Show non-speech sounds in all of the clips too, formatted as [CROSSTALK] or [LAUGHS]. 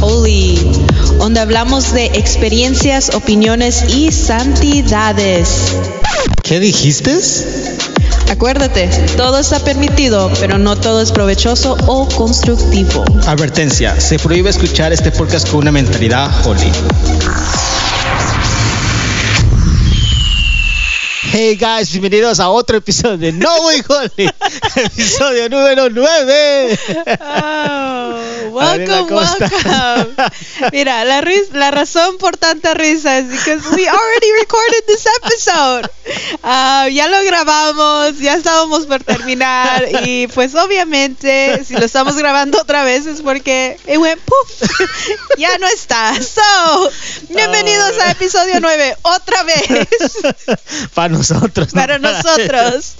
Holy, donde hablamos de experiencias, opiniones y santidades. ¿Qué dijiste? Acuérdate, todo está permitido, pero no todo es provechoso o constructivo. Advertencia, se prohíbe escuchar este podcast con una mentalidad holy. Hey guys, bienvenidos a otro episodio de No Way Holy, [LAUGHS] episodio número 9. [LAUGHS] Oh, welcome, welcome. [LAUGHS] Mira, la, la razón por tanta risa es because we already recorded this episode. Ah, ya lo grabamos, ya estábamos por terminar y pues obviamente si lo estamos grabando otra vez es porque it went poof, [LAUGHS] ya no está. So, bienvenidos a episodio 9, otra vez. [LAUGHS] Para nosotros. ¿no? Para nosotros.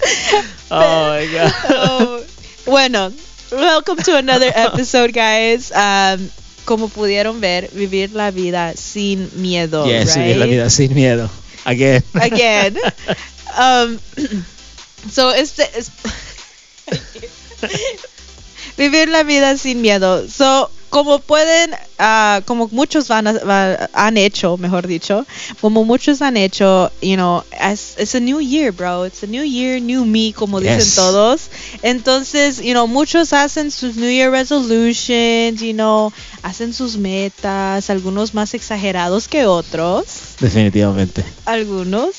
Oh my god. Oh, bueno, welcome to another [LAUGHS] episode, guys. Um, como pudieron ver, vivir la vida sin miedo. Yes, right? vivir la vida sin miedo. Again. Again. [LAUGHS] Um, [CLEARS THROAT] so, este. es- [LAUGHS] vivir la vida sin miedo. So, como pueden, ah, como muchos van a- va- han hecho, mejor dicho, como muchos han hecho, you know, as, it's a new year, bro. It's a new year, new me, como dicen todos. Entonces, you know, muchos hacen sus New Year resolutions, you know, hacen sus metas, algunos más exagerados que otros Definitivamente. algunos,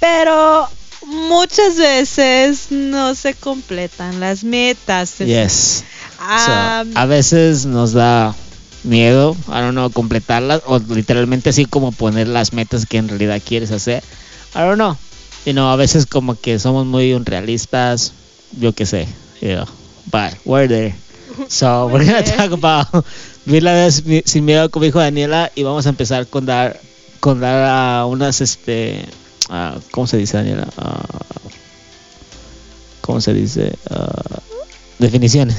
pero muchas veces no se completan las metas. Yes. Ah, So, a veces nos da miedo, I don't know, completarlas o literalmente así como poner las metas que en realidad quieres hacer. I don't know. You know, a veces como que somos muy unrealistas, yo qué sé, you know. But we're there. So, [LAUGHS] we're gonna there. talk about vivir la vida sin miedo como dijo Daniela y vamos a empezar con dar con dar a unas este ah, ¿cómo se dice Daniela? Ah, ¿Cómo se dice? Ah, definiciones.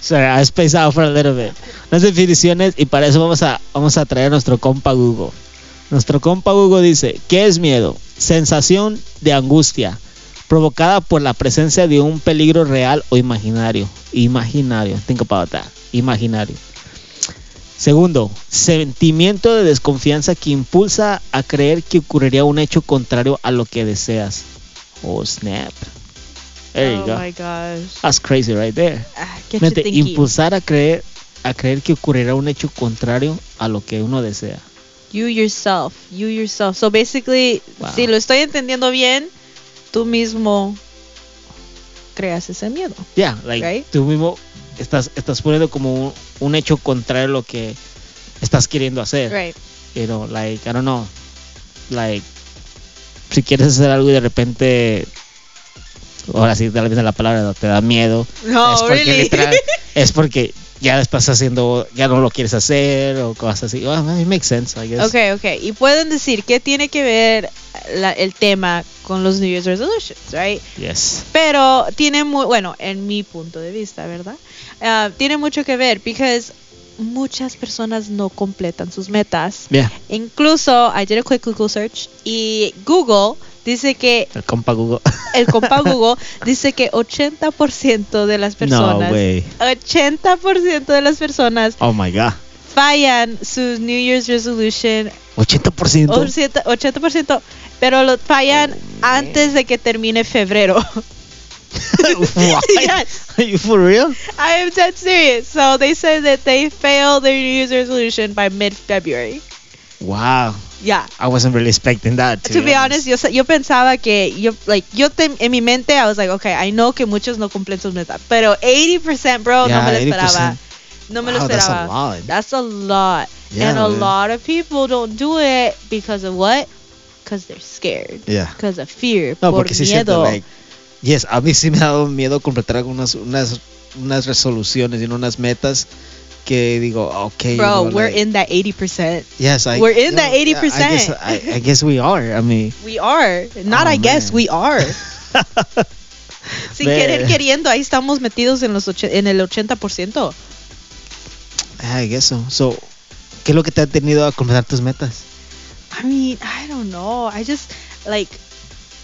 Sorry, I spaced out for a little bit. Unas definiciones y para eso vamos a, vamos a traer a nuestro compa Google. Nuestro compa Google dice, ¿qué es miedo? Sensación de angustia provocada por la presencia de un peligro real o imaginario. Imaginario, think about that. Imaginario. Segundo, sentimiento de desconfianza que impulsa a creer que ocurriría un hecho contrario a lo que deseas. Oh, snap. There you oh go. my gosh. That's crazy right there. Ah, Fíjate, thinking. impulsar a creer a creer que ocurrirá un hecho contrario a lo que uno desea. You yourself, you yourself. So basically, Wow. si lo estoy entendiendo bien, tú mismo creas ese miedo. Yeah, like Right. tú mismo estás estás poniendo como un, un hecho contrario a lo que estás queriendo hacer. Right. You know, like I don't know. Like si quieres hacer algo y de repente ahora sí tal vez la palabra te da miedo. No, es porque really. literal- [LAUGHS] es porque ya estás haciendo ya no lo quieres hacer o cosas así. Well, it makes sense, I guess. Ok, ok. Y pueden decir, ¿qué tiene que ver la- el tema con los New Year's resolutions, right? Yes. Pero tiene muy, bueno, en mi punto de vista, ¿verdad? Ah, tiene mucho que ver, porque muchas personas no completan sus metas. Yeah. Incluso, I did a quick Google search y Google dice que, El compa Google. el compa [LAUGHS] Google dice que 80% de las no personas, way. 80% de las personas Oh my god. fallan sus New Year's resolution 80%. 80%, 80%, pero lo fallan antes de que termine febrero. [LAUGHS] [LAUGHS] Yes. Are you for real? I am dead serious. So they said that they failed their New Year's resolution by mid-February. Wow. Yeah. I wasn't really expecting that. To be honest, yo, sa- yo pensaba que yo like yo te- en mi mente I was like, okay, I know que muchos no cumplen sus metas, pero 80%, bro, no me lo 80%. esperaba. No me lo Wow, that's a esperaba. lot. That's a lot. Yeah, and a man. lot of people don't do it because of what? Because they're scared. Yeah. Because of fear. No, por porque sí siento, miedo. like, yes, a mí sí me ha dado miedo completar algunas unas, unas resoluciones y unas metas que digo, okay. Bro, you know, we're like, in that 80%. Yes, I, we're in that yeah, I 80%. guess, I, I guess we are. I mean, We are. Not Oh, I guess, man. we are. [LAUGHS] Sin Man. querer queriendo, ahí estamos metidos en, los en el 80%. I guess so. So, ¿qué es lo que te ha tenido a completar tus metas? I mean, I don't know. I just, like,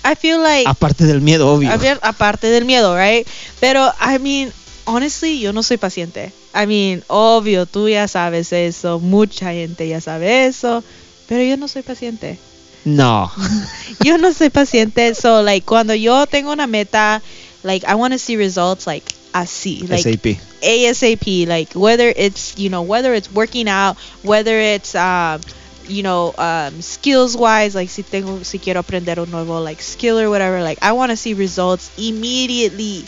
I feel like... Aparte del miedo, obvio. aparte del miedo, right? Pero, I mean, honestly, yo no soy paciente. I mean, obvio, tú ya sabes eso, mucha gente ya sabe eso, pero yo no soy paciente. No. [LAUGHS] yo no soy paciente, so like cuando yo tengo una meta, like I want to see results like así, like SAP. ASAP, like whether it's you know whether it's working out, whether it's um you know um skills wise, like si tengo si quiero aprender un nuevo like skill or whatever, like I want to see results immediately.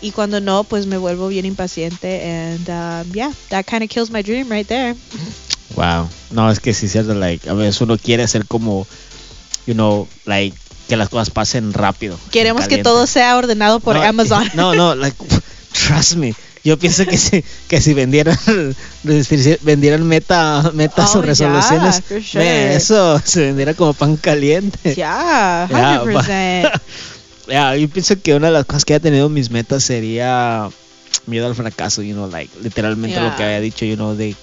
Y cuando no, pues me vuelvo bien impaciente and um, yeah, that kind of kills my dream right there. Wow. No, es que sí es cierto, like, a veces uno quiere ser como, you know, like, que las cosas pasen rápido. Queremos que todo sea ordenado por No, Amazon. [LAUGHS] No, no, like, [LAUGHS] trust me. Yo pienso que si, que si vendieran, [LAUGHS] vendieran meta, metas Oh, o resoluciones, yeah, sure. eso se vendiera como pan caliente. yeah, Yeah, 100%. Ya, yo pienso que una de las cosas que he tenido mis metas sería miedo al fracaso, you know, like literalmente lo que Yeah. había dicho, you know, de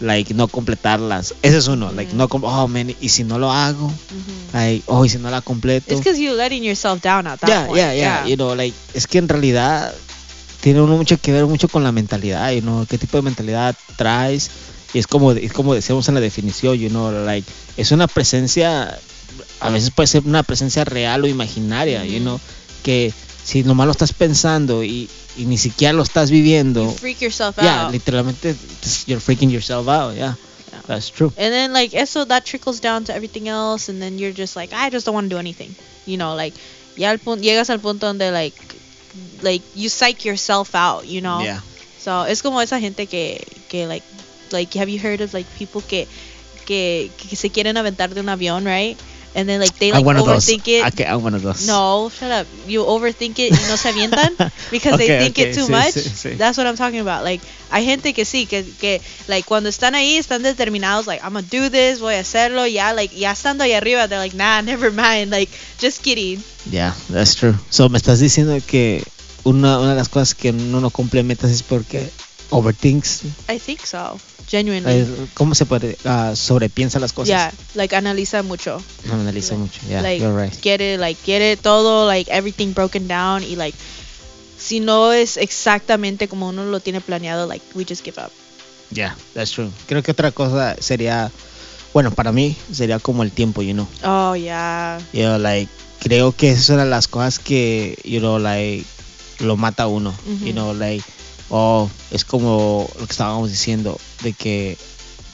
like no completarlas. Ese es uno, like no oh man, y si no lo hago, Mhm. like oh, y si no la completo. It's because you're letting yourself down at that Yeah, point. yeah, yeah, you know, like es que en realidad tiene uno mucho que ver mucho con la mentalidad, you know, qué tipo de mentalidad traes y es como es como decíamos en la definición, you know, like es una presencia a veces puede ser una presencia real o imaginaria, you Ujú. know, que si nomás lo estás pensando y, y ni siquiera lo estás viviendo, You freak yourself yeah, out. literalmente just- you're freaking yourself out, yeah. Yeah. That's true. And then like eso that trickles down to everything else and then you're just like I just don't want to do anything. You know, like ya al punto, llegas al punto donde like like you psych yourself out, you know. Yeah. So es como esa gente que que like like have you heard of like people que que, que se quieren aventar de un avión, right? And then like they like of those. overthink it. Okay, I'm one of those. No, shut up. You overthink it y no se avientan [LAUGHS] because Okay, they think okay, it too sí, much. sí, sí. That's what I'm talking about. Like, hay gente que sí, que, que, like, cuando están ahí, están determinados, like, I'm gonna do this, voy a hacerlo, ya, like, ya estando ahí arriba, they're like, nah, never mind, like, just kidding. Yeah, that's true. So, me estás diciendo que una, una de las cosas que uno no cumple metas es porque overthinks. I think so, genuinely. eh, ¿Cómo se puede? ah, sobrepiensa las cosas. yeah, like, analiza mucho. Analiza Like- mucho. Yeah, like, you're right. quiere, like, quiere todo, like, everything broken down y, like, si no es exactamente como uno lo tiene planeado, like, we just give up. Yeah, that's true. Creo que otra cosa sería, bueno, para mí sería como el tiempo, you know. Oh, yeah. You know, like, creo que es una de las cosas que, you know, like, lo mata a uno. You know, like, oh, es como lo que estábamos diciendo, de que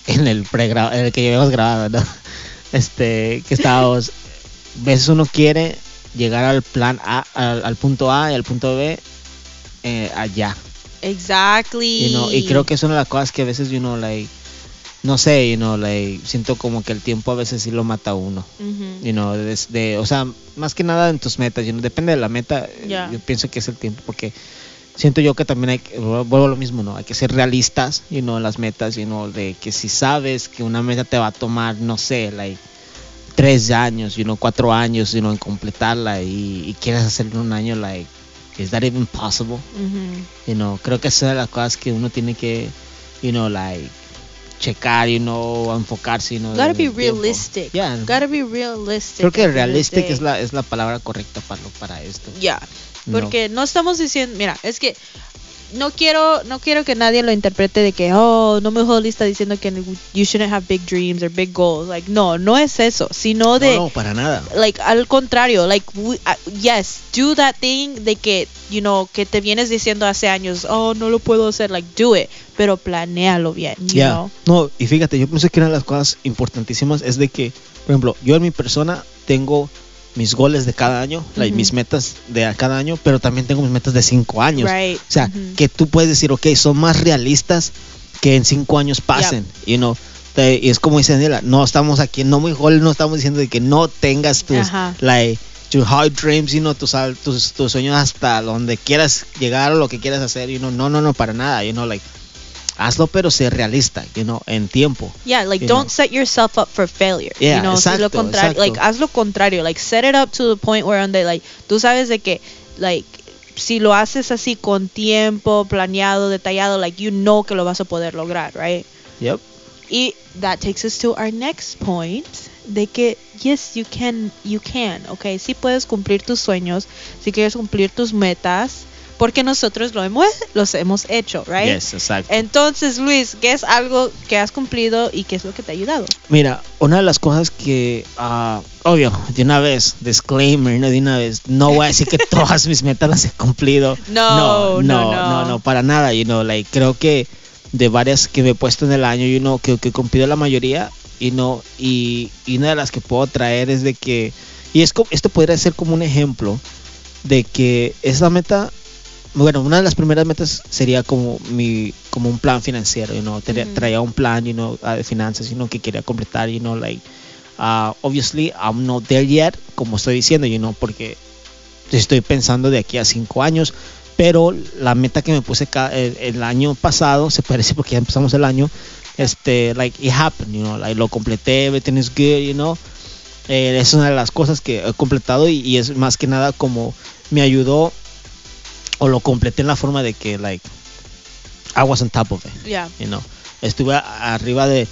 en el pregrado, en el que llevamos grabado, ¿no? [LAUGHS] Este, que estábamos, a veces uno quiere llegar al plan A, al, al punto A y al punto B eh, allá. Exactly. You know, y creo que es una de las cosas que a veces, you know, like, no sé, you know, like, siento como que el tiempo a veces sí lo mata a uno. You know, desde, o sea, más que nada en tus metas, you know, depende de la meta, yo pienso que es el tiempo, porque siento yo que también hay que, vuelvo a lo mismo, ¿no? Hay que ser realistas, you know, en las metas, you know, de que si sabes que una meta te va a tomar, no sé, like, tres años, you know, cuatro años, you know, en completarla y, y quieres hacerlo en un año, like, is that even possible? Ujú. You know, creo que es de las cosas que uno tiene que, you know, like, checar, you know, enfocarse, you know. Gotta be realistic. Yeah. Gotta be realistic. Creo que realistic es la, es la palabra correcta para, para esto. Ya. No. Porque no estamos diciendo, mira, es que no quiero no quiero que nadie lo interprete de que oh no me Holly está diciendo que you shouldn't have big dreams or big goals like no no es eso sino de no, no, para nada. like al contrario like we- uh, yes do that thing de que you know que te vienes diciendo hace años oh no lo puedo hacer like do it pero planéalo bien Ya. No, y fíjate, yo pienso que una de las cosas importantísimas es de que, por ejemplo, yo en mi persona tengo mis goles de cada año, like, mis metas de cada año, pero también tengo mis metas de cinco años. right O sea, que tú puedes decir, ok, son más realistas que en cinco años pasen, you know. Te- y es como dice Daniela, no estamos aquí, no muy goles, no estamos diciendo de que no tengas tus, Ajá. like, your hard dreams, you know, tus, tus, tus sueños hasta donde quieras llegar o lo que quieras hacer, you know, no, no, no, para nada, you know, like, hazlo pero sé realista, you know, en tiempo. Yeah, like you don't know. set yourself up for failure. Yeah, you know, si lo exacto, contrario, exacto. like haz lo contrario, like set it up to the point where donde like tú sabes de que like si lo haces así con tiempo, planeado, detallado, like you know que lo vas a poder lograr, right? Yep. Y that takes us to our next point de que yes, you can you can, okay? Sí puedes cumplir tus sueños, si quieres cumplir tus metas, porque nosotros lo hemos, los hemos hecho, right? Yes, exacto. Entonces, Luis, ¿qué es algo que has cumplido y qué es lo que te ha ayudado? Mira, una de las cosas que, ah, obvio, de una vez, disclaimer, no de una vez, no voy a decir que [LAUGHS] todas mis metas las he cumplido. No, no, no, no. no, no, para nada, you know, like, creo que de varias que me he puesto en el año, you know, creo que he cumplido la mayoría, y no, y, y una de las que puedo traer es de que, y es, esto podría ser como un ejemplo de que esa meta bueno, una de las primeras metas sería como mi como un plan financiero, you know, Traía- un plan, you know, ah, de finanzas, you know, que quería completar, you know, like uh, obviously I'm not there yet, como estoy diciendo, you know, porque estoy pensando de aquí a cinco años, pero la meta que me puse el, el año pasado, se parece porque ya empezamos el año, este, like it happened, you know, like lo completé, everything is good, you know, eh, es una de las cosas que he completado y, y es más que nada como me ayudó o lo completé en la forma de que like I was on top of it Yeah. you know estuve arriba de,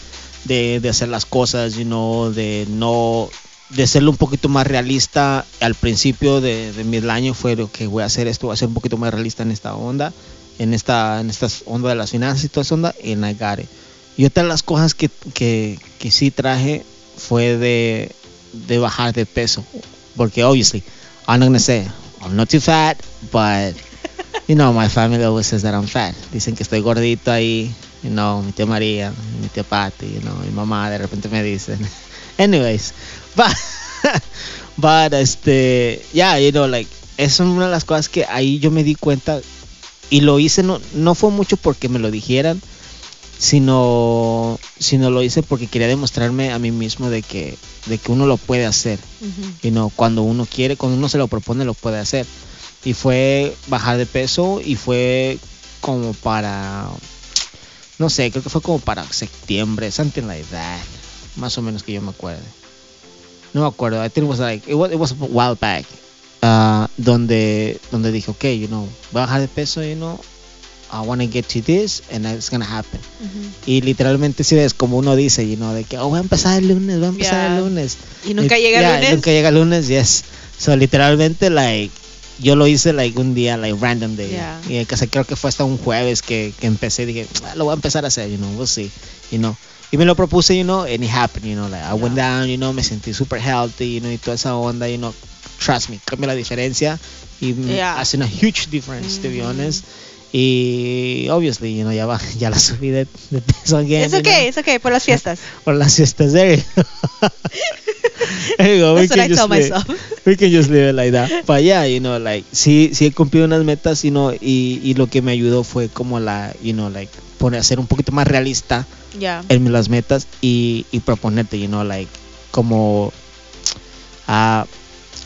de, de hacer las cosas you know de no de serlo un poquito más realista al principio de, de mi año fue lo que voy a hacer esto voy a ser un poquito más realista en esta onda en esta en esta onda de las finanzas y toda esa onda got it. y otra de las cosas que, que, que sí traje fue de, de bajar de peso porque obviously I'm not gonna say I'm not too fat but you know, my family always says that I'm fat. Dicen que estoy gordito ahí, you know, mi tía María, mi tía Patty, you know, mi mamá de repente me dicen. [LAUGHS] Anyways, but, [LAUGHS] but este, yeah, you know, like, es una de las cosas que ahí yo me di cuenta y lo hice, no, no fue mucho porque me lo dijeran, sino, sino lo hice porque quería demostrarme a mí mismo de que, de que uno lo puede hacer Ujú. y no cuando uno quiere cuando uno se lo propone lo puede hacer y fue bajar de peso y fue como para no sé creo que fue como para septiembre something like that más o menos que yo me acuerde no me acuerdo I think it was like it was, it was a while back ah, donde donde dije ok you know voy a bajar de peso you know I want to get to this and it's gonna happen Ujú. y literalmente si ves como uno dice you know de que oh voy a empezar el lunes voy a empezar Yeah. el lunes Y nunca y- llega el lunes. Nunca llega el lunes, yes. So literalmente like yo lo hice like un día like random day. Yeah. Y que creo que fue hasta un jueves que, que empecé dije, "Ah, lo voy a empezar a hacer, you know, we'll see, you know. Y me lo propuse, you know, and it happened, you know, like I went down, you know, me sentí super healthy, you know, y toda esa onda, you know, trust me, cambia la diferencia y Yeah. hace una huge difference, to be Mhm. honest. Y obviously, you know, ya va, [LAUGHS] ya la subí de, de peso again. Es you okay, know, es okay, por las fiestas. [LAUGHS] por las siestas there. [LAUGHS] [LAUGHS] There you go, we That's what can just myself. we can just leave it like that. But yeah, you know, like, sí, sí he cumplido unas metas, you know, y, y lo que me ayudó fue como la, you know, like, poner, ser un poquito más realista Yeah. en las metas y, y proponerte, you know, like, como, ah,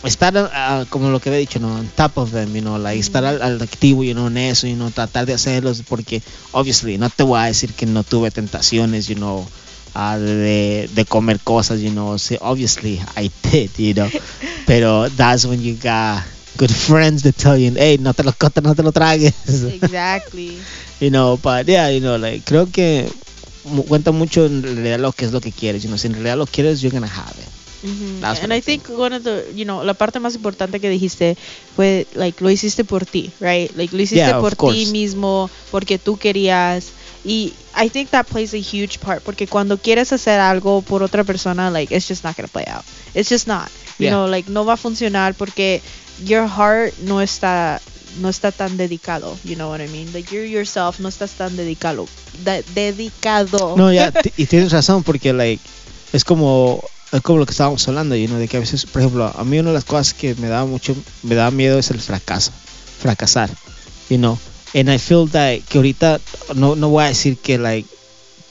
estar, ah, como lo que he dicho, no, on top of them, you know, like, estar al, al activo, you know, en eso, you know, tratar de hacerlos, porque, obviously, no te voy a decir que no tuve tentaciones, you know, ah, de, de comer cosas, you know, sí, obviously, I did, you know, [LAUGHS] pero that's when you got good friends that tell you, hey, no te lo, no te lo tragues. Exactly. [LAUGHS] you know, but yeah, you know, like, creo que cuenta mucho en realidad lo que es lo que quieres, you know, si en realidad lo quieres, you're gonna have it. And I think one of the, you know, la parte más importante que dijiste fue, like, lo hiciste por ti, right? Like, lo hiciste Yeah, por ti mismo, porque tú querías. Y I think that plays a huge part, porque cuando quieres hacer algo por otra persona, like, it's just not gonna play out. It's just not. You Yeah. know, like, no va a funcionar porque your heart no está no está tan dedicado, you know what I mean? Like you yourself no estás tan dedicado, de- dedicado. No, ya, [LAUGHS] ti- y tienes razón, porque, like, es como, es como lo que estábamos hablando, you know, de que a veces, por ejemplo, a mí una de las cosas que me daba mucho, me daba miedo es el fracaso, fracasar, you know, and I feel that, que ahorita, no, no voy a decir que, like,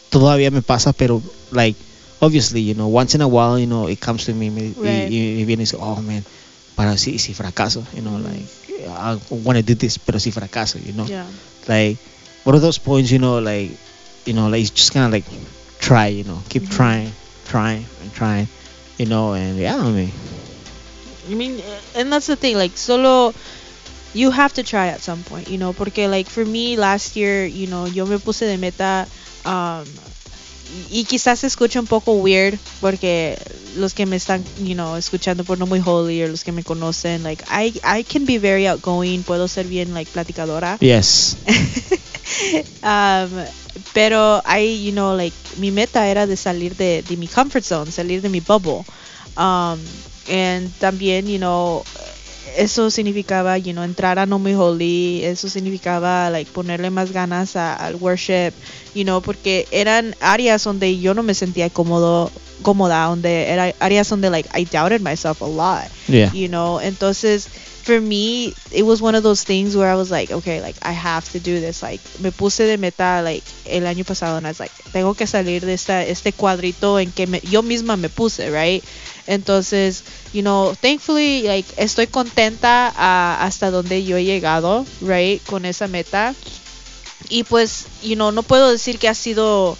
todavía me pasa, pero, like, obviously, you know, once in a while, you know, it comes to me, me- Right. y, y, viene y dice, oh, man, para si, si fracaso, you know, like, I want to do this, pero si fracaso, you know, Yeah. like what are those points you know like you know like you just kind of like try you know keep Mhm. trying trying and trying you know and yeah I mean I mean, and that's the thing, like, solo you have to try at some point, you know, porque, like, for me, last year, you know, yo me puse de meta, um, y quizás se escucha un poco weird, porque los que me están, you know, escuchando por no muy holy o los que me conocen, like I I can be very outgoing, puedo ser bien like platicadora. Yes. [LAUGHS] um, pero I, you know, like mi meta era de salir de, de mi comfort zone, salir de mi bubble. Um, and también, you know, eso significaba, you know, entrar a No Muy Holy, eso significaba, like, ponerle más ganas a- al worship, you know, porque eran áreas donde yo no me sentía cómodo, cómoda, donde era áreas donde, like, I doubted myself a lot, Yeah. you know, entonces, for me, it was one of those things where I was like, okay, like, I have to do this, like, me puse de meta, like, el año pasado, and I was like, tengo que salir de esta, este cuadrito en que me- yo misma me puse, right? Entonces, you know, thankfully, like, estoy contenta ah, hasta donde yo he llegado, right, con esa meta. Y pues, you know, no puedo decir que ha sido,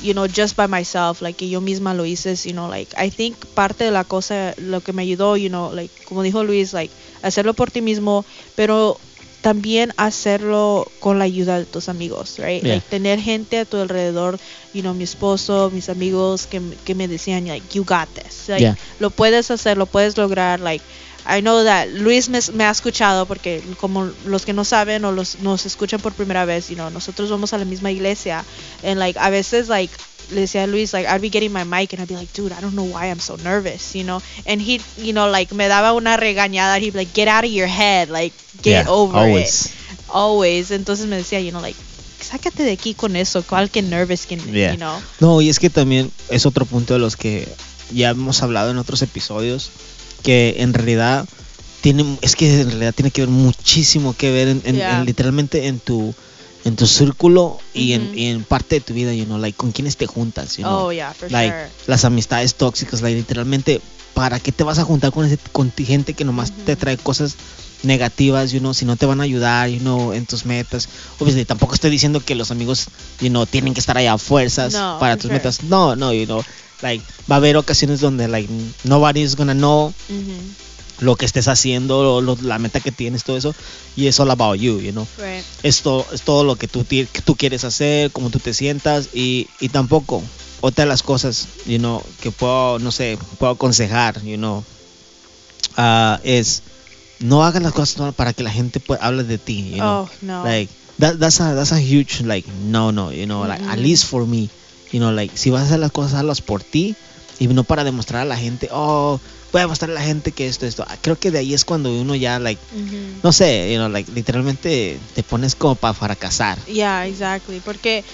you know, just by myself, like, que yo misma lo hice, you know, like, I think parte de la cosa, lo que me ayudó, you know, like, como dijo Luis, like, hacerlo por ti mismo, pero también hacerlo con la ayuda de tus amigos, right? Yeah. Like, tener gente a tu alrededor, you know, mi esposo, mis amigos que, me- que me decían, like, you got this, like, Yeah. lo puedes hacer, lo puedes lograr, like, I know that Luis me, me ha escuchado porque como los que no saben o los nos escuchan por primera vez, you know, nosotros vamos a la misma iglesia and like a veces like le decía a Luis like I'd be getting my mic and I'd be like, dude, I don't know why I'm so nervous, you know, and he, you know, like me daba una regañada, he'd be like, get out of your head, like get Yeah, over always. it, always. Entonces me decía, you know, like sácate de aquí con eso, cuál que nervous que, Yeah. you know. No, y es que también es otro punto de los que ya hemos hablado en otros episodios, que en realidad tiene, es que en realidad tiene que ver muchísimo que ver en, en- Yeah. en literalmente en tu en tu círculo y, en, Ujú. y en parte de tu vida, you know, like con quienes te juntas, you know. Oh yeah, for like sure. las amistades tóxicas, like literalmente ¿para qué te vas a juntar con ese con gente que nomás te Ujú. trae cosas negativas, you know, si no te van a ayudar, you know, en tus metas. Obviamente tampoco estoy diciendo que los amigos, you know, tienen que estar allá a fuerzas No, para tus sure. metas. No, no, you know, like va a haber ocasiones donde like nobody's gonna know Mhm. lo que estés haciendo, lo- la meta que tienes, todo eso, y es all about you, you know. Right. Esto es todo lo que tú, que tú quieres hacer, cómo tú te sientas y, y tampoco otra de las cosas, you know, que puedo, no sé, puedo aconsejar, you know, ah, es no hagas las cosas para que la gente pueda hable de ti, you know. Oh no. Like that, that's a that's a huge like no no, you know, like at least for me, you know, like si vas a hacer las cosas hazlas por ti y no para demostrar a la gente, oh, voy a demostrar a la gente que esto esto. Ah, Creo que de ahí es cuando uno ya like Mhm. no sé, you know, like, literalmente te pones como para fracasar. Yeah, exactly. Porque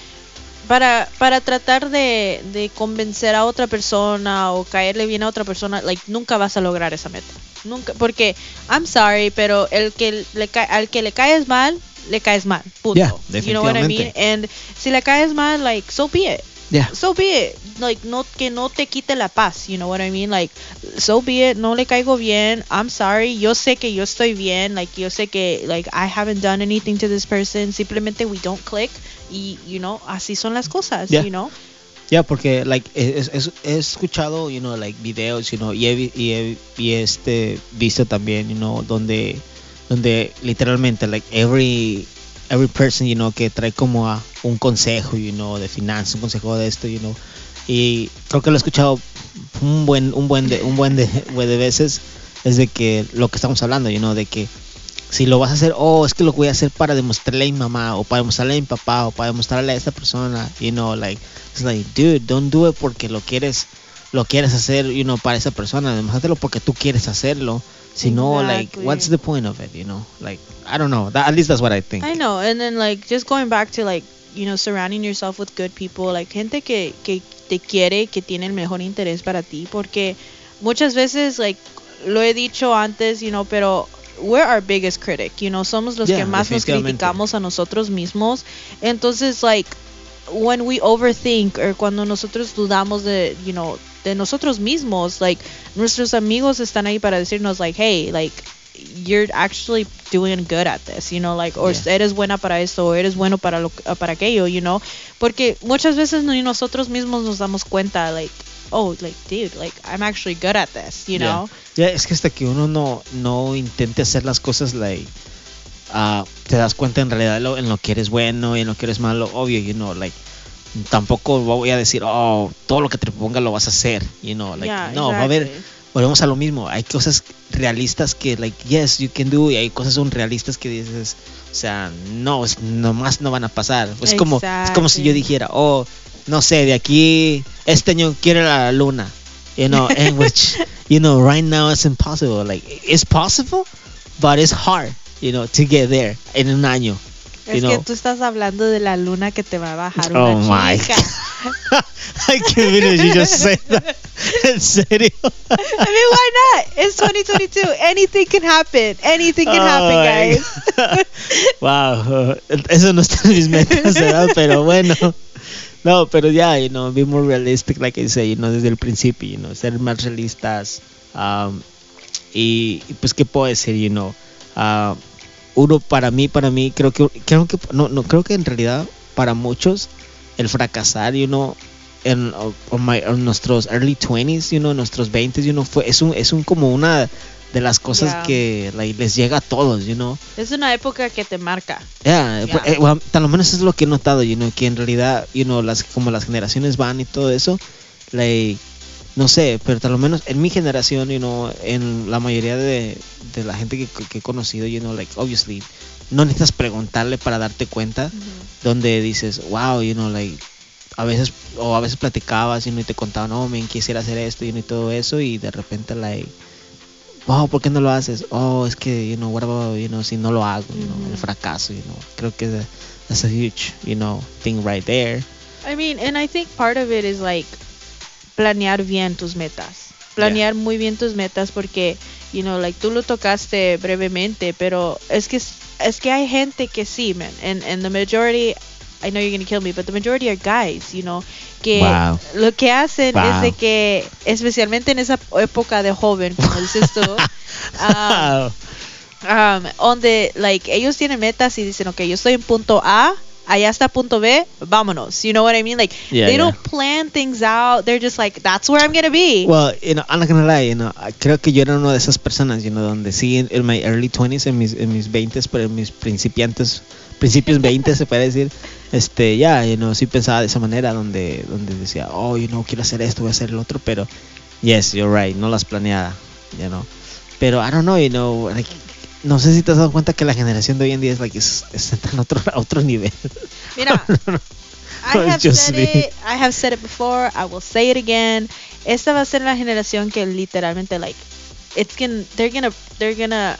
para, para tratar de, de convencer a otra persona o caerle bien a otra persona, like, nunca vas a lograr esa meta. Nunca, porque, I'm sorry, pero el que le al que le caes mal, le caes mal. Punto. Yeah, you know what I mean? And si le caes mal, like, so be it. Yeah. So be it. Like, no, que no te quite la paz, you know what I mean? Like, so be it. No le caigo bien. I'm sorry. Yo sé que yo estoy bien. Like, yo sé que, like, I haven't done anything to this person. Simplemente we don't click. Y, you know, así son las cosas, Yeah. you know? Ya, porque like es- es- he escuchado, you know, like videos, you know, y he, y he- y este visto también, you know, donde donde literalmente like every every person, you know, que trae como a un consejo, you know, de finanzas, un consejo de esto, you know. Y creo que lo he escuchado un buen un buen de un buen de, [LAUGHS] de veces es de que lo que estamos hablando, you know, de que si lo vas a hacer, oh, es que lo voy a hacer para demostrarle a mi mamá, o para demostrarle a mi papá, o para demostrarle a esta persona, you know, like, it's like, dude, don't do it porque lo quieres, lo quieres hacer, you know, para esa persona, demostrátelo porque tú quieres hacerlo, si no, like, what's the point of it, you know, like, I don't know, that, at least that's what I think. I know, and then like just going back to like you know surrounding yourself with good people, like gente que que te quiere, que tiene el mejor interés para ti, porque muchas veces like lo he dicho antes, you know, pero we're our biggest critic, you know, somos los Yeah, que más nos criticamos a nosotros mismos, entonces like when we overthink or cuando nosotros dudamos de, you know, de nosotros mismos, like nuestros amigos están ahí para decirnos like, hey, like you're actually doing good at this, you know, like, or Yeah. eres buena para esto, o eres bueno para lo, para aquello, you know, porque muchas veces ni nosotros mismos nos damos cuenta, like, oh, like, dude, like, I'm actually good at this, you Yeah. know. Ya, es que hasta que uno no, no intente hacer las cosas, like, ah, te das cuenta en realidad lo- en lo que eres bueno y en lo que eres malo, obvio, you know, like, tampoco voy a decir, oh, todo lo que te proponga lo vas a hacer, you know, like, Yeah, no, va a haber, exactly. volvemos a lo mismo, hay cosas realistas que, like, yes, you can do, y hay cosas son realistas que dices, o sea, no, es, nomás no van a pasar, es como, es como si yo Exactly. dijera, oh, no sé, de aquí, este año quiero la luna, you know, [LAUGHS] in which, you know, right now it's impossible, like, it's possible, but it's hard, you know, to get there en un año. Es que tú estás hablando de la luna que te va a bajar Oh una my chica. I can't believe you just said that. ¿En serio? I mean, why not? It's 2022. Anything can happen. Anything can Oh happen, guys. God. [LAUGHS] wow, eso no está en mis metas, ¿verdad? Pero bueno. No, pero ya, you know, be more realistic, like I say, you know, desde el principio, you know, ser más realistas. um, y, y, pues, ¿qué puedo decir, you know? Ah, uno, para mí, para mí, creo que, creo que, no, no, creo que en realidad, para muchos, el fracasar, you know, en, o my- en nuestros early 20s, you know, nuestros 20s, you know, fue, es un, es un como una de las cosas Yeah. que like, les llega a todos, you know. Es una época que te marca. Yeah, Yeah. eh, well, tal menos es lo que he notado, you know, que en realidad, you know, las, como las generaciones van y todo eso, like, no sé, pero tal lo menos en mi generación, you know, en la mayoría de, de la gente que, que he conocido, you know, like, obviously, no necesitas preguntarle para darte cuenta, donde dices, wow, you know, like, a veces, o a veces platicabas, you know, y te contaban, no, me quisiera hacer esto, you know, y todo eso, y de repente, like, wow, ¿por qué no lo haces? Oh, es que, you know, what about, you know, si no lo hago, you know, el fracaso, you know, creo que that- that's a huge, you know, thing right there. I mean, and I think part of it is like planear bien tus metas. Planear muy bien tus metas porque, you know, like tú lo tocaste brevemente, pero es que es que hay gente que sí, man, and and the majority I know you're to kill me, but the majority are guys, you know, que Wow. lo que hacen es de que especialmente en esa época de joven, como dices tú, [LAUGHS] um, um, donde like ellos tienen metas y dicen, ok, yo estoy en punto A, allá está punto B, vámonos. You know what I mean? Like Yeah, they yeah. don't plan things out. They're just like, that's where I'm gonna be. Well, you know, I'm not gonna lie, you know, creo que yo era una de esas personas, you know, donde sí en, en my early 20s, en mis, en mis 20s, pero en mis principiantes, principios 20 se puede decir, este, ya, you know, sí pensaba de esa manera, donde, donde decía, oh, you know, quiero hacer esto, voy a hacer el otro, pero, yes, you're right, no las planeaba, you know, pero I don't know, you know, like, no sé si te has dado cuenta que la generación de hoy en día es, like, es, está en otro, a otro nivel. [LAUGHS] Mira, [LAUGHS] I have said it. I have said it before. I will say it again. Esta va a ser la generación que literalmente like it's gonna they're gonna they're gonna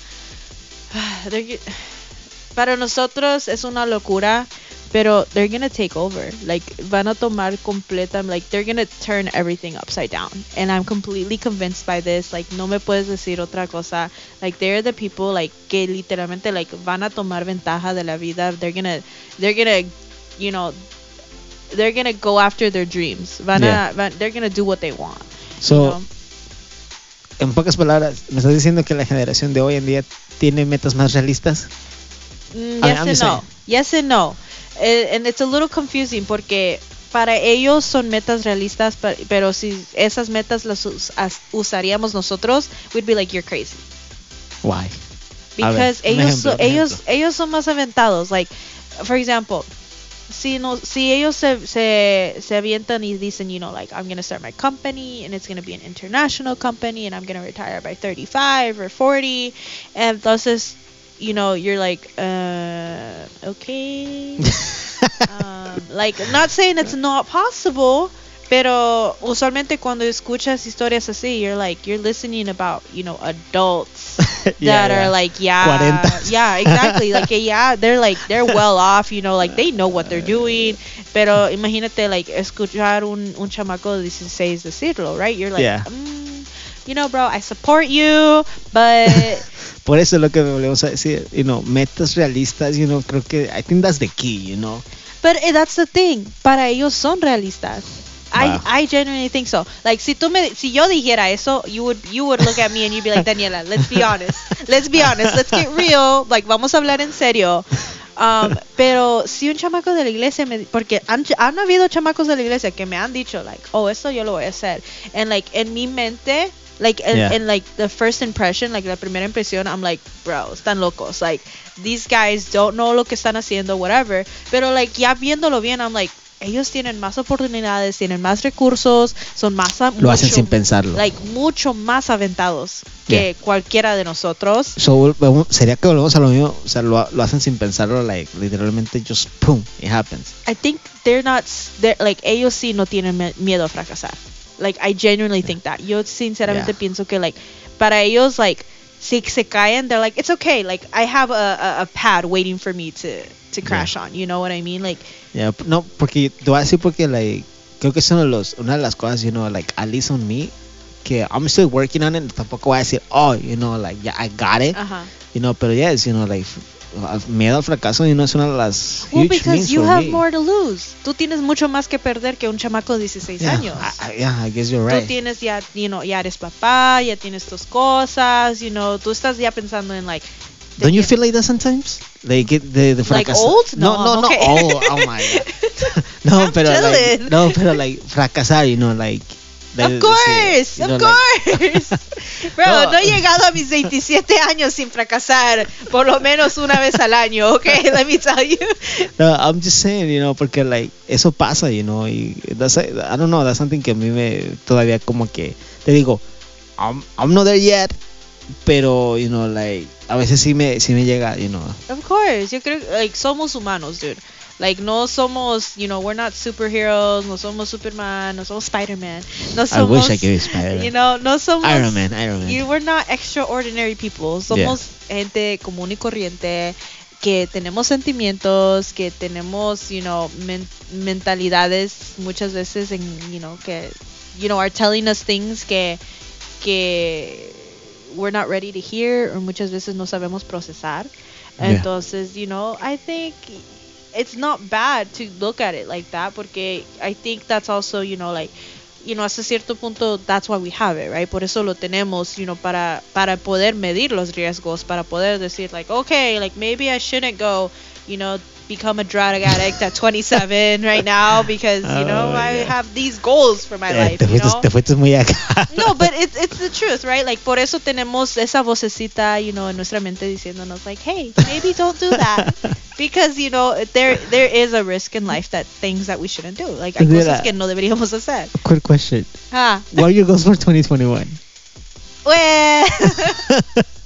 [SIGHS] they're [SIGHS] para nosotros es una locura, pero they're gonna take over. Like van a tomar completa like they're gonna turn everything upside down. And I'm completely convinced by this. Like no me puedes decir otra cosa. Like they're the people like que literalmente like van a tomar ventaja de la vida. They're gonna they're gonna you know they're gonna go after their dreams. Van Yeah. a, van, they're gonna do what they want. So, you know? en pocas palabras, me estás diciendo que la generación de hoy en día tiene metas más realistas. Mm, yes I'm and no. Yes and no. Eh, and it's a little confusing porque para ellos son metas realistas, pero si esas metas las us- usaríamos nosotros, we'd be like you're crazy. Why? Ver, Because un ellos ejemplo, so- ellos ellos son más aventados. Like for example, si no si ellos se, se se avientan y dicen, you know, like I'm gonna start my company and it's gonna be an international company and I'm gonna retire by 35 or 40, entonces you know you're like uh okay [LAUGHS] um, like not saying it's not possible pero usualmente cuando escuchas historias así you're like you're listening about you know adults [LAUGHS] Yeah, that yeah. are like yeah 40. yeah exactly like [LAUGHS] yeah they're like they're well off you know like they know what they're doing pero imagínate like escuchar un, un chamaco de 16 decirlo right you're like Yeah. mm, you know bro I support you but [LAUGHS] Por eso es lo que volvemos a decir, you know, metas realistas, you know, creo que I think that's the key, you know. But eh, that's the thing. Para ellos son realistas. Wow. I, I genuinely think so. Like si tú me si yo dijera eso, you would you would look at me and you'd be like, Daniela, let's be honest. Let's be honest. Let's get real. Like vamos a hablar en serio. Um, [LAUGHS] pero si un chamaco de la iglesia me porque han, han habido chamacos de la iglesia que me han dicho like, "Oh, esto yo lo voy a hacer." And like en mi mente like in, Yeah. like the first impression, like la primera impresión, I'm like, bro, están locos. Like these guys don't know lo que están haciendo, whatever. Pero like ya viéndolo bien, I'm like, ellos tienen más oportunidades, tienen más recursos, son más Lo hacen mucho- sin pensarlo. like mucho más aventados que cualquiera de nosotros. So, sería que volvemos a lo mismo, o sea, lo, lo hacen sin pensarlo, like, literalmente just pum, it happens. I think they're not they're, like ellos sí no tienen miedo a fracasar. Like I genuinely think that. Yo sinceramente Yeah. pienso que like para ellos like si se caen they're like it's okay. Like I have a, a, a pad waiting for me to to crash on. You know what I mean? Like Yeah, no, porque te voy a decir porque like creo que es uno de los, una de las cosas, you know, like at least on me, que I'm still working on it. Tampoco voy a decir, oh, you know, like yeah, I got it, ajá. you know, pero yes, you know, like miedo al fracaso, you know, es una de las Well, huge because you have me. more to lose. Tú tienes mucho más que perder que un chamaco de 16 yeah, años. I, yeah, I guess you're Tú right. tienes ya, you know, ya eres papá, ya tienes tus cosas, you know, tú estás ya pensando en like Don't you feel like that sometimes? Like it- de, de Like old? No, No, no, I'm no. okay. Oh, oh my god. [LAUGHS] no, I'm pero like, no, pero like fracasar, you know, like. Of course, of course. [LAUGHS] Bro, No. no. he llegado a mis 27 años sin fracasar por lo menos una vez al año, okay? [LAUGHS] Let me tell you. No, I'm just saying, you know, porque like eso pasa, you know, y that's I don't know, that's something que a mí me todavía como que te digo, I'm I'm not there yet, pero you know, like a veces sí me sí me llega, you know. Of course, yo creo like somos humanos, dude. Like no somos, you know, we're not superheroes, no somos Superman, no somos Spider-Man, no I wish somos I could be Spider-Man. You know, no somos Iron Man, Iron Man. You, we're not extraordinary people. Somos gente común y corriente que tenemos sentimientos, que tenemos, you know, men- mentalidades muchas veces en, you know, que, you know, are telling us things que, que we're not ready to hear o muchas veces no sabemos procesar. Yeah. Entonces, you know, I think it's not bad to look at it like that porque I think that's also, you know, like you know, hasta cierto punto that's why we have it, right? Por eso lo tenemos, you know, para para poder medir los riesgos, para poder decir like, okay, like maybe I shouldn't go, you know, become a drug addict at 27 [LAUGHS] right now because, you know, Oh, I yeah. have these goals for my Eh, life, te, you fuiste, know? te fuiste muy acá. No, but it's it's the truth, right? Like por eso tenemos esa vocecita, you know, en nuestra mente diciéndonos like, hey, maybe don't do that [LAUGHS] because you know there there is a risk in life that things that we shouldn't do. Like hay Mira. cosas que no deberíamos hacer. Quick question. Ah, What are your goals for 2021? well. [LAUGHS]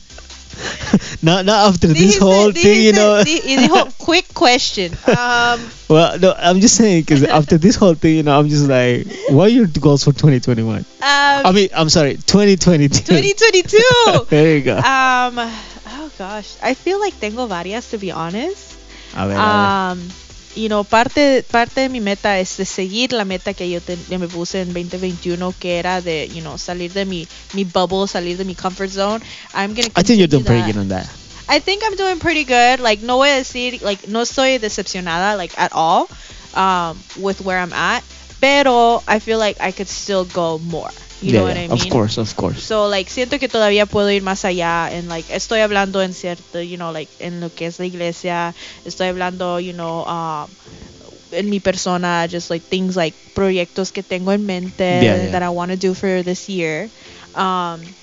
no, no, after this Dijiste- whole thing, you know. dijo, [LAUGHS] quick question. Um, [LAUGHS] Well, no, I'm just saying because after this whole thing, you know, I'm just like, what are your goals for 2021? um, I mean, I'm sorry, 2022. 2022. [LAUGHS] there you go. Um, oh gosh, I feel like tengo varias to be honest. a ver, a Um, you know, parte, parte de mi meta es de seguir la meta que yo, te- yo me puse en 2021, que era de, you know, salir de mi, mi bubble, salir de mi comfort zone. I'm gonna. I think you're doing pretty good on that. I think I'm doing pretty good. Like, no voy a decir, like, no estoy decepcionada, like, at all, um, with where I'm at. Pero I feel like I could still go more. You yeah, know what I mean? of course, of course. So, like, siento que todavía puedo ir más allá en, like, estoy hablando en cierto, you know, like, en lo que es la iglesia, estoy hablando, you know, um, en mi persona, just, like, things like proyectos que tengo en mente yeah. that I want to do for this year. Um,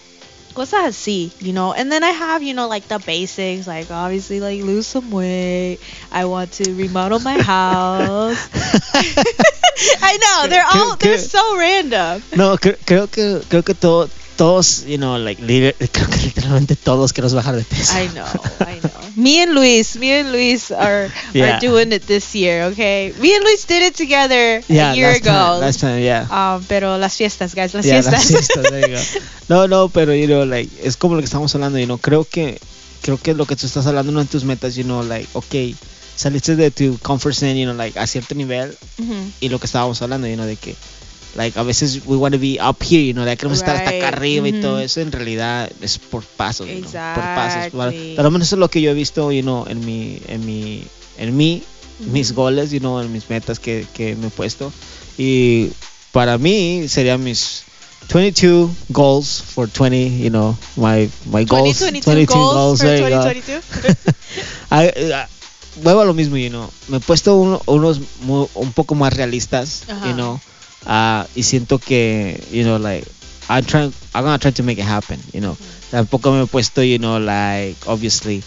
cosas así, you know, and then I have, you know, like, the basics, like, obviously, like, lose some weight, I want to remodel my [LAUGHS] house. [LAUGHS] [LAUGHS] I know, they're all, they're so random. No, creo, creo que creo que todo, todos, you know, like, [LAUGHS] creo que literalmente todos queremos bajar de peso. I know, I [LAUGHS] know. Me and Luis, me and Luis are Yeah. are doing it this year, okay? Me and Luis did it together yeah, a year last ago. Time, last time, yeah. um, pero las fiestas, guys, las Yeah, fiestas. las fiestas, there you go. [LAUGHS] No, no, pero, you know, like, es como lo que estamos hablando, you know, creo que, creo que lo que tú estás hablando, una de tus metas, you know, like, okay, saliste de tu comfort zone, you know, like, a cierto nivel, Mhm. y lo que estábamos hablando, you know, de que, like, a veces we want to be up here, you know, like, queremos estar hasta acá Right, arriba y mhm. todo eso, en realidad es por pasos, you know, por pasos. Por, lo menos eso es lo que yo he visto, you know, en mi, en mi, en mí, mis Ujú. goles, you know, en mis metas que, que me he puesto. Y para mí serían mis 22 goals for 20, you know, my, my goals. 2022 goals, for there you go. 2022. [LAUGHS] I- I- vuelvo a lo mismo, you know, me he puesto uno- unos un poco más realistas, Ajá. you know, ah, y siento que, you know, like, I'm trying, I'm gonna try to make it happen, you know. Tampoco me he puesto, you know, like, obviously,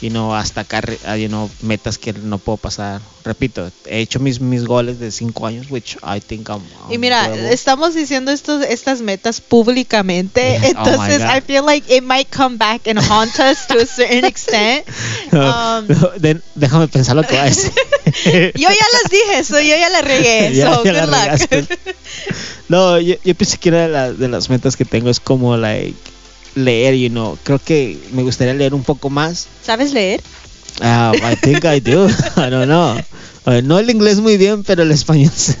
you know, hasta acá, ah, you know, metas que no puedo pasar. Repito, he hecho mis, mis goles de 5 años, which I think I'm, Y I'm mira, doable. estamos diciendo estos, estas metas públicamente, Yeah. [LAUGHS] Oh entonces God. I feel like it might come back and haunt us to a certain [LAUGHS] extent. Um, No, de- déjame pensar lo que va a decir. [LAUGHS] [LAUGHS] yo ya las dije, so yo ya la regué, [LAUGHS] Ya- so ya la good luck. No, yo, yo pensé que una de, las- de las metas que tengo es como, like, leer, you know. Creo que me gustaría leer un poco más. ¿Sabes leer? Ah, I think I do. [LAUGHS] I don't know. No el inglés muy bien, pero el español sí.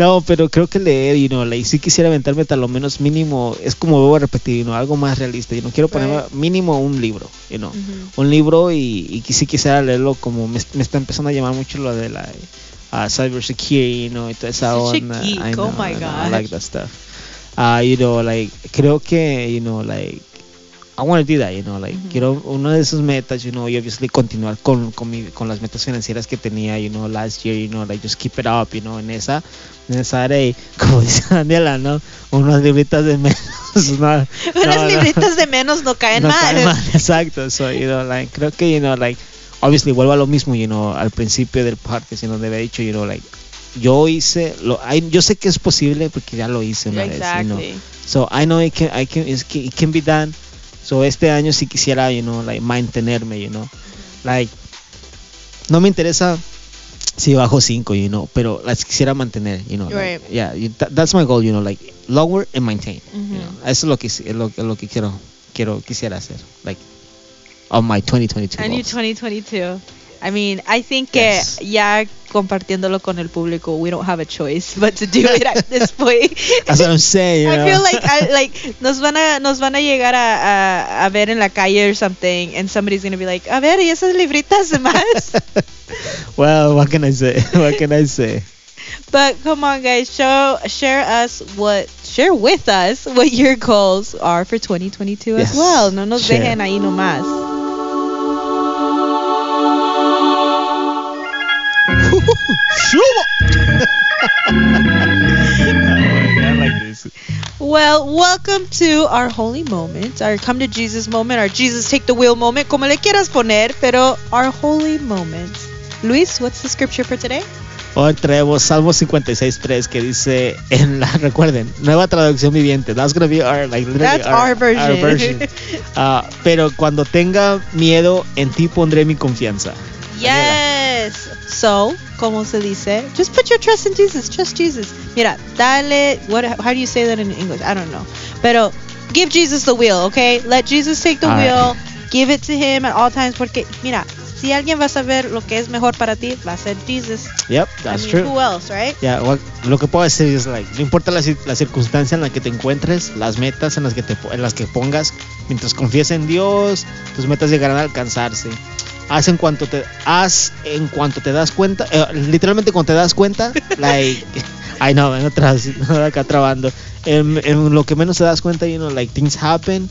No, pero creo que leer, you know, like, sí quisiera aventarme tal lo menos mínimo, es como voy a repetir, you know, algo más realista. Yo no quiero poner Right. mínimo un libro, you know. Ujú. Un libro y, y sí quisiera leerlo como me, me está empezando a llamar mucho lo de la uh, cybersecurity, you know, y toda esa onda. oh my know, I like that stuff. Uh, you know, like, creo que, you know, like, I want to do that, you know, like, quiero uno de esos metas, you know, y obviously continuar con, con, mi, con las metas financieras que tenía, you know, last year, you know, like, just keep it up, you know, en esa, en esa área, y como dice Daniela, ¿no? Unas libritas de menos, ¿no? Unas No, no. libritas de menos no caen No mal. cae mal, exacto. So, you know, like, creo que, you know, like, obviously vuelvo a lo mismo, you know, al principio del podcast, know, donde había dicho, you know, like, yo hice, lo, I- yo sé que es posible porque ya lo hice una vez, you know. So, I know it can, I can, it can be done. So, este año sí quisiera, you know, like, mantenerme, you know. Like, no me interesa si bajo 5, you know, pero las quisiera mantener, you know. like, Right. yeah, you- that- that's my goal, you know, like, lower and maintain. You know. Eso es lo que, es lo, lo que quiero, quiero, quisiera hacer. Like, on my 2022 And you goals. 2022. I mean, I think Yes. que ya compartiéndolo con el público, we don't have a choice but to do it at [LAUGHS] this point. That's what I'm saying, you I know. feel like I, like nos van a nos van a llegar a, a, a ver en la calle or something and somebody's gonna be like, a ver, ¿y esas libritas de más? [LAUGHS] well, what can I say? [LAUGHS] What can I say? but come on guys, show share us what share with us what your goals are for 2022 Yes. as well. No nos Share. dejen ahí nomás. I like this. Well, welcome to our holy moment, our come to Jesus moment, our Jesus take the wheel moment, como le quieras poner, pero our holy moment. Luis, what's the scripture for today? Hoy traemos Salmo 56.3 que dice en la, [LAUGHS] recuerden, nueva traducción viviente. That's gonna be our, like, literally That's our version. [LAUGHS] Ah, pero cuando tenga miedo, en ti pondré mi confianza. Yes. So, como se dice, just put your trust in Jesus. Trust Jesus. Mira, dale. What? How do you say that in English? I don't know. Pero give Jesus the wheel, okay? Let Jesus take the All right. wheel. Give it to Him at all times. Porque mira, si alguien va a saber lo que es mejor para ti, va a ser Jesus. Yep, that's I mean, true. Who else, right? Ya, what- lo que puedo decir es like, no importa la, la circunstancia en la que te encuentres, las metas en las que te en las que pongas, mientras confíes en Dios, tus metas llegarán a alcanzarse. Haz en cuanto te haz en cuanto te das cuenta, eh, literalmente cuando te das cuenta, [LAUGHS] like I know, en otras acá trabando. En, en lo que menos te das cuenta, you know, like things happen,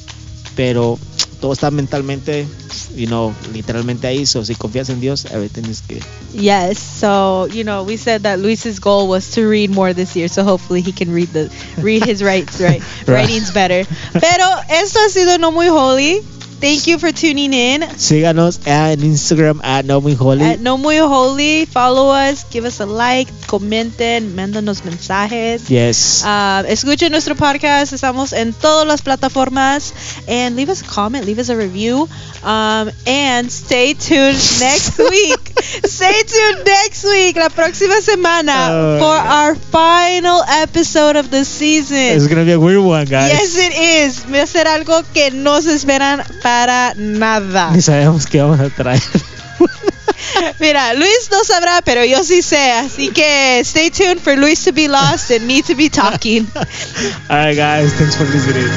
pero todo está mentalmente, you know, literalmente ahí, so si confías en Dios, everything is good. Yes. So you know, we said that Luis's goal was to read more this year, so hopefully he can read the read his rights right [LAUGHS] Right. writings better. Pero esto ha sido no muy holy. Thank you for tuning in. Síganos en Instagram at No Muy Holy. At No Muy Holy, follow us, give us a like, comenten, mándanos mensajes. Yes. Uh, escuchen nuestro podcast, estamos en todas las plataformas. And leave us a comment, leave us a review. Um, and stay tuned next [LAUGHS] week. stay tuned next week, la próxima semana, Oh, for our final episode of the season. It's gonna be a weird one, guys. Yes, it is. Va a ser algo que no se esperan para nada. Ni sabemos qué vamos a traer. [LAUGHS] Mira, Luis no sabrá, pero yo sí sé. Así que stay tuned for Luis to be lost and me to be talking. [LAUGHS] Alright, guys. Thanks for listening.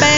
Bye.